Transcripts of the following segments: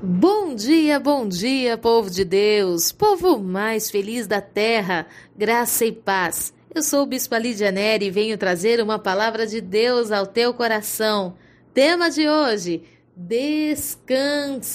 Bom dia, bom dia, povo de Deus, povo mais feliz da terra, graça e paz. Eu sou o Bispo Lídia Neri e venho trazer uma palavra de Deus ao teu coração. Tema de hoje: descansando.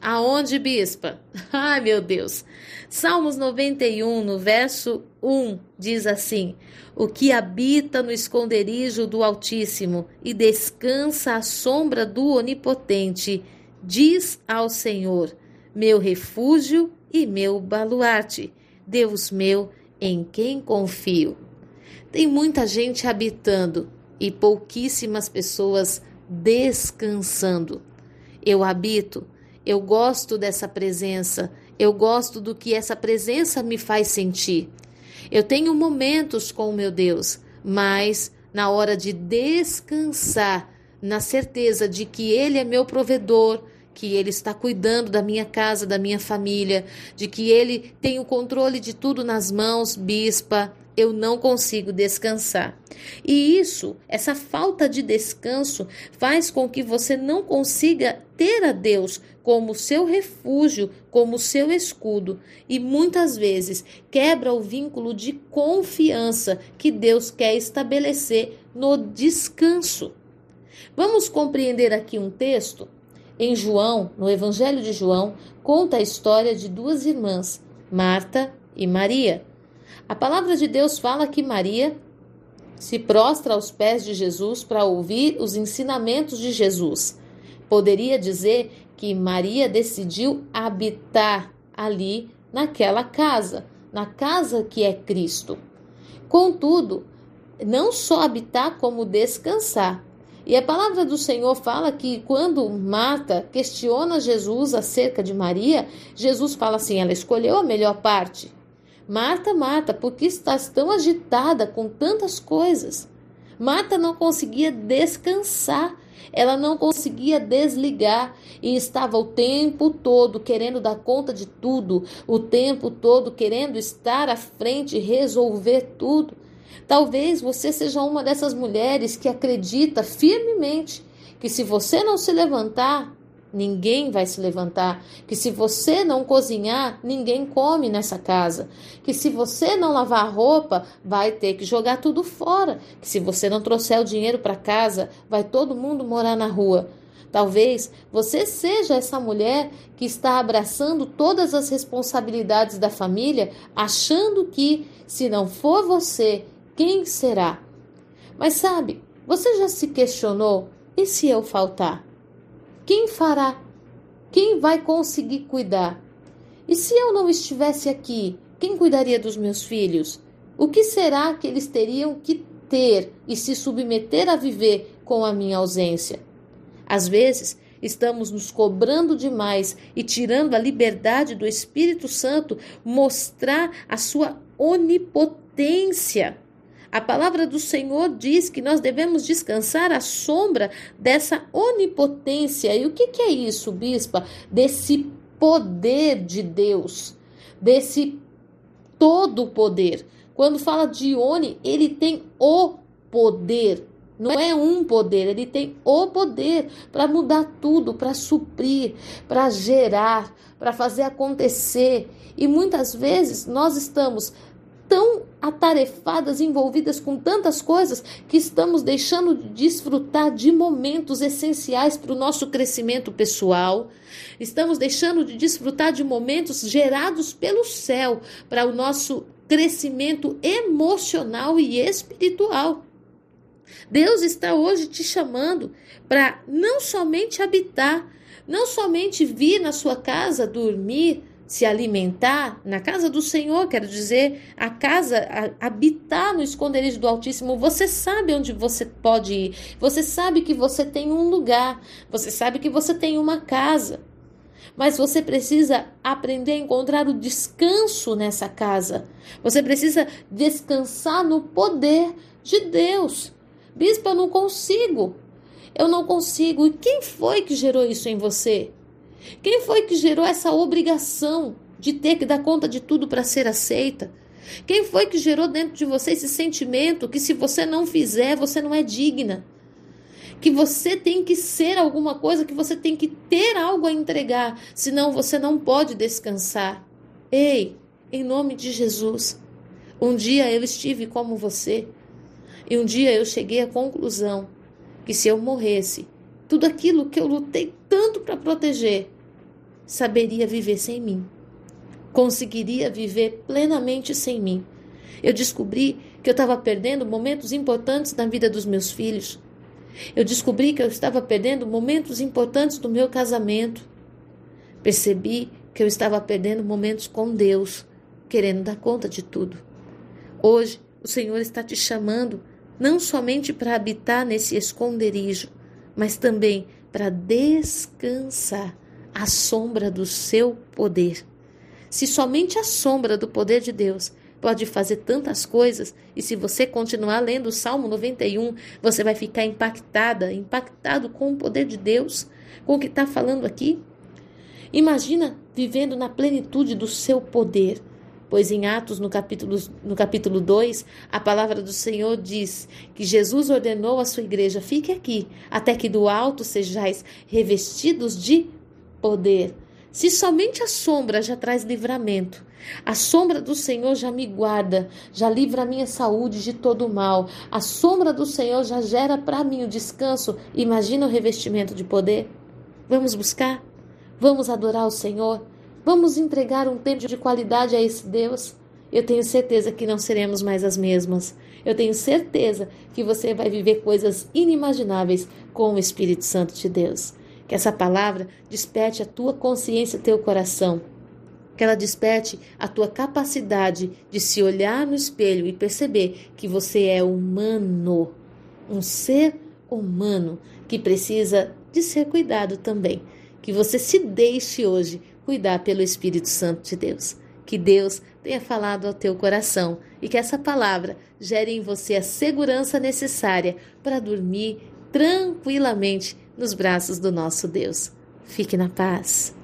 Aonde, bispa? Ai, meu Deus. Salmos 91, no verso 1, diz assim: O que habita no esconderijo do Altíssimo e descansa à sombra do Onipotente, diz ao Senhor: Meu refúgio e meu baluarte, Deus meu, em quem confio. Tem muita gente habitando e pouquíssimas pessoas descansando. Eu habito eu gosto dessa presença, eu gosto do que essa presença me faz sentir. Eu tenho momentos com o meu Deus, mas na hora de descansar, na certeza de que Ele é meu provedor, que Ele está cuidando da minha casa, da minha família, de que Ele tem o controle de tudo nas mãos, bispa, eu não consigo descansar. E isso, essa falta de descanso, faz com que você não consiga ter a Deus como seu refúgio, como seu escudo, e muitas vezes quebra o vínculo de confiança que Deus quer estabelecer no descanso. Vamos compreender aqui um texto? Em João, no Evangelho de João, conta a história de duas irmãs, Marta e Maria. A palavra de Deus fala que Maria se prostra aos pés de Jesus para ouvir os ensinamentos de Jesus. Poderia dizer que Maria decidiu habitar ali naquela casa, na casa que é Cristo. Contudo, não só habitar como descansar. E a palavra do Senhor fala que quando Marta questiona Jesus acerca de Maria, Jesus fala assim: ela escolheu a melhor parte. Marta, Marta, por que estás tão agitada com tantas coisas? Marta não conseguia descansar, ela não conseguia desligar e estava o tempo todo querendo dar conta de tudo, o tempo todo querendo estar à frente resolver tudo. Talvez você seja uma dessas mulheres que acredita firmemente que se você não se levantar, ninguém vai se levantar. Que se você não cozinhar, ninguém come nessa casa. Que se você não lavar a roupa, vai ter que jogar tudo fora. Que se você não trouxer o dinheiro para casa, vai todo mundo morar na rua. Talvez você seja essa mulher que está abraçando todas as responsabilidades da família, achando que se não for você, quem será? Mas sabe, você já se questionou: e se eu faltar? Quem fará? Quem vai conseguir cuidar? E se eu não estivesse aqui, quem cuidaria dos meus filhos? O que será que eles teriam que ter e se submeter a viver com a minha ausência? Às vezes, estamos nos cobrando demais e tirando a liberdade do Espírito Santo mostrar a sua onipotência. A palavra do Senhor diz que nós devemos descansar à sombra dessa onipotência. E o que, que é isso, bispa? Desse poder de Deus, desse todo poder. Quando fala de Oni, ele tem o poder. Não é um poder, ele tem o poder para mudar tudo, para suprir, para gerar, para fazer acontecer. E muitas vezes nós estamos tão atarefadas, envolvidas com tantas coisas, que estamos deixando de desfrutar de momentos essenciais para o nosso crescimento pessoal, estamos deixando de desfrutar de momentos gerados pelo céu para o nosso crescimento emocional e espiritual. Deus está hoje te chamando para não somente habitar, não somente vir na sua casa dormir, se alimentar na casa do Senhor, quero dizer, a casa, a, habitar no esconderijo do Altíssimo, você sabe onde você pode ir, você sabe que você tem um lugar, você sabe que você tem uma casa. Mas você precisa aprender a encontrar o descanso nessa casa. Você precisa descansar no poder de Deus. Bispo, eu não consigo. Eu não consigo. E quem foi que gerou isso em você? Quem foi que gerou essa obrigação de ter que dar conta de tudo para ser aceita? Quem foi que gerou dentro de você esse sentimento que se você não fizer, você não é digna? que você tem que ser alguma coisa, que você tem que ter algo a entregar, senão você não pode descansar. Ei, em nome de Jesus, um dia eu estive como você, e um dia eu cheguei à conclusão que se eu morresse, tudo aquilo que eu lutei tanto para proteger, saberia viver sem mim. Conseguiria viver plenamente sem mim. Eu descobri que eu estava perdendo momentos importantes na vida dos meus filhos. Eu descobri que eu estava perdendo momentos importantes do meu casamento. Percebi que eu estava perdendo momentos com Deus, querendo dar conta de tudo. Hoje, o Senhor está te chamando não somente para habitar nesse esconderijo, mas também para descansar à sombra do seu poder. Se somente a sombra do poder de Deus pode fazer tantas coisas, e se você continuar lendo o Salmo 91, você vai ficar impactada, impactado com o poder de Deus, com o que está falando aqui. Imagina vivendo na plenitude do seu poder, pois em Atos, no capítulo, no capítulo 2, a palavra do Senhor diz que Jesus ordenou à sua igreja: fique aqui, até que do alto sejais revestidos de poder. Se somente a sombra já traz livramento, a sombra do Senhor já me guarda, já livra a minha saúde de todo mal, a sombra do Senhor já gera para mim o descanso, imagina o revestimento de poder. Vamos buscar? Vamos adorar o Senhor? Vamos entregar um tempo de qualidade a esse Deus? Eu tenho certeza que não seremos mais as mesmas. Eu tenho certeza que você vai viver coisas inimagináveis com o Espírito Santo de Deus. Que essa palavra desperte a tua consciência, teu coração. Que ela desperte a tua capacidade de se olhar no espelho e perceber que você é humano, um ser humano que precisa de ser cuidado também. Que você se deixe hoje cuidar pelo Espírito Santo de Deus. Que Deus tenha falado ao teu coração e que essa palavra gere em você a segurança necessária para dormir tranquilamente nos braços do nosso Deus. Fique na paz.